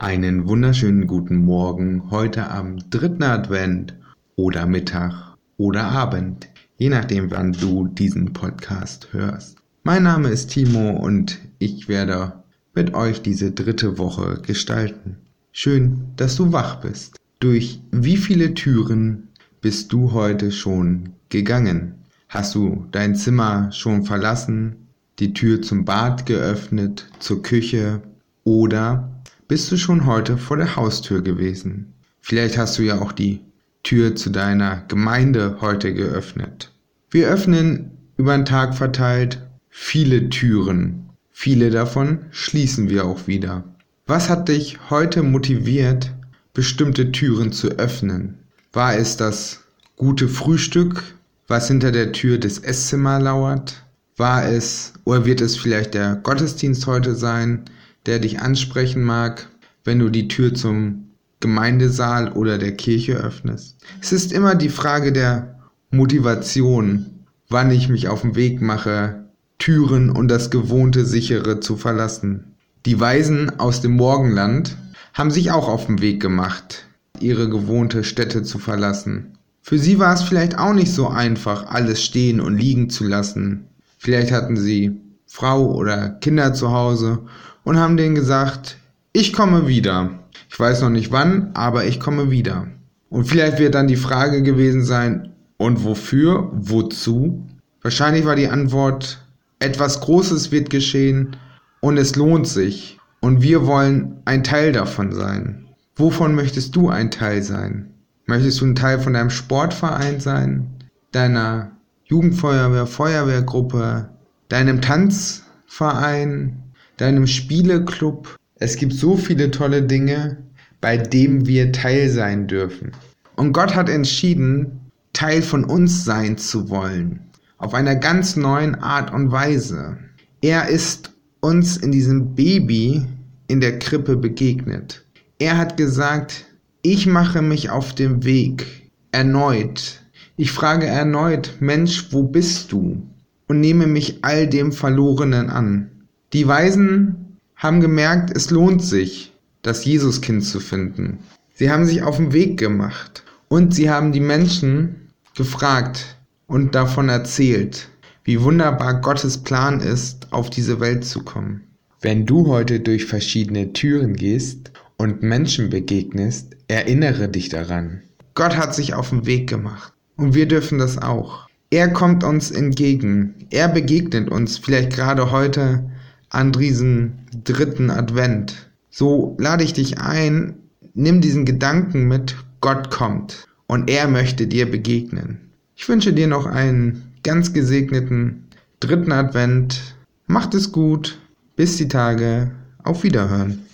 Einen wunderschönen guten Morgen heute am dritten Advent oder Mittag oder Abend, je nachdem, wann du diesen Podcast hörst. Mein Name ist Timo und ich werde mit euch diese dritte Woche gestalten. Schön, dass du wach bist. Durch wie viele Türen bist du heute schon gegangen? Hast du dein Zimmer schon verlassen, die Tür zum Bad geöffnet, zur Küche oder bist du schon heute vor der Haustür gewesen. Vielleicht hast du ja auch die Tür zu deiner Gemeinde heute geöffnet. Wir öffnen über den Tag verteilt viele Türen. Viele davon schließen wir auch wieder. Was hat dich heute motiviert, bestimmte Türen zu öffnen? War es das gute Frühstück, was hinter der Tür des Esszimmer lauert? War es oder wird es vielleicht der Gottesdienst heute sein, der dich ansprechen mag, wenn du die Tür zum Gemeindesaal oder der Kirche öffnest. Es ist immer die Frage der Motivation, wann ich mich auf den Weg mache, Türen und das gewohnte sichere zu verlassen. Die Weisen aus dem Morgenland haben sich auch auf den Weg gemacht, ihre gewohnte Stätte zu verlassen. Für sie war es vielleicht auch nicht so einfach, alles stehen und liegen zu lassen. Vielleicht hatten sie Frau oder Kinder zu Hause und haben denen gesagt, ich komme wieder. Ich weiß noch nicht wann, aber ich komme wieder. Und vielleicht wird dann die Frage gewesen sein, und wofür? Wozu? Wahrscheinlich war die Antwort, etwas Großes wird geschehen und es lohnt sich. Und wir wollen ein Teil davon sein. Wovon möchtest du ein Teil sein? Möchtest du ein Teil von deinem Sportverein sein? Deiner Jugendfeuerwehr, Feuerwehrgruppe, deinem Tanzverein, deinem Spieleclub. Es gibt so viele tolle Dinge, bei denen wir Teil sein dürfen. Und Gott hat entschieden, Teil von uns sein zu wollen. Auf einer ganz neuen Art und Weise. Er ist uns in diesem Baby in der Krippe begegnet. Er hat gesagt, ich mache mich auf dem Weg erneut. Ich frage erneut, Mensch, wo bist du? Und nehme mich all dem Verlorenen an. Die Weisen haben gemerkt, es lohnt sich, das Jesuskind zu finden. Sie haben sich auf den Weg gemacht und sie haben die Menschen gefragt und davon erzählt, wie wunderbar Gottes Plan ist, auf diese Welt zu kommen. Wenn du heute durch verschiedene Türen gehst und Menschen begegnest, erinnere dich daran. Gott hat sich auf den Weg gemacht und wir dürfen das auch. Er kommt uns entgegen. Er begegnet uns vielleicht gerade heute an diesem dritten Advent. So lade ich dich ein, nimm diesen Gedanken mit, Gott kommt und er möchte dir begegnen. Ich wünsche dir noch einen ganz gesegneten dritten Advent. Macht es gut. Bis die Tage. Auf Wiederhören.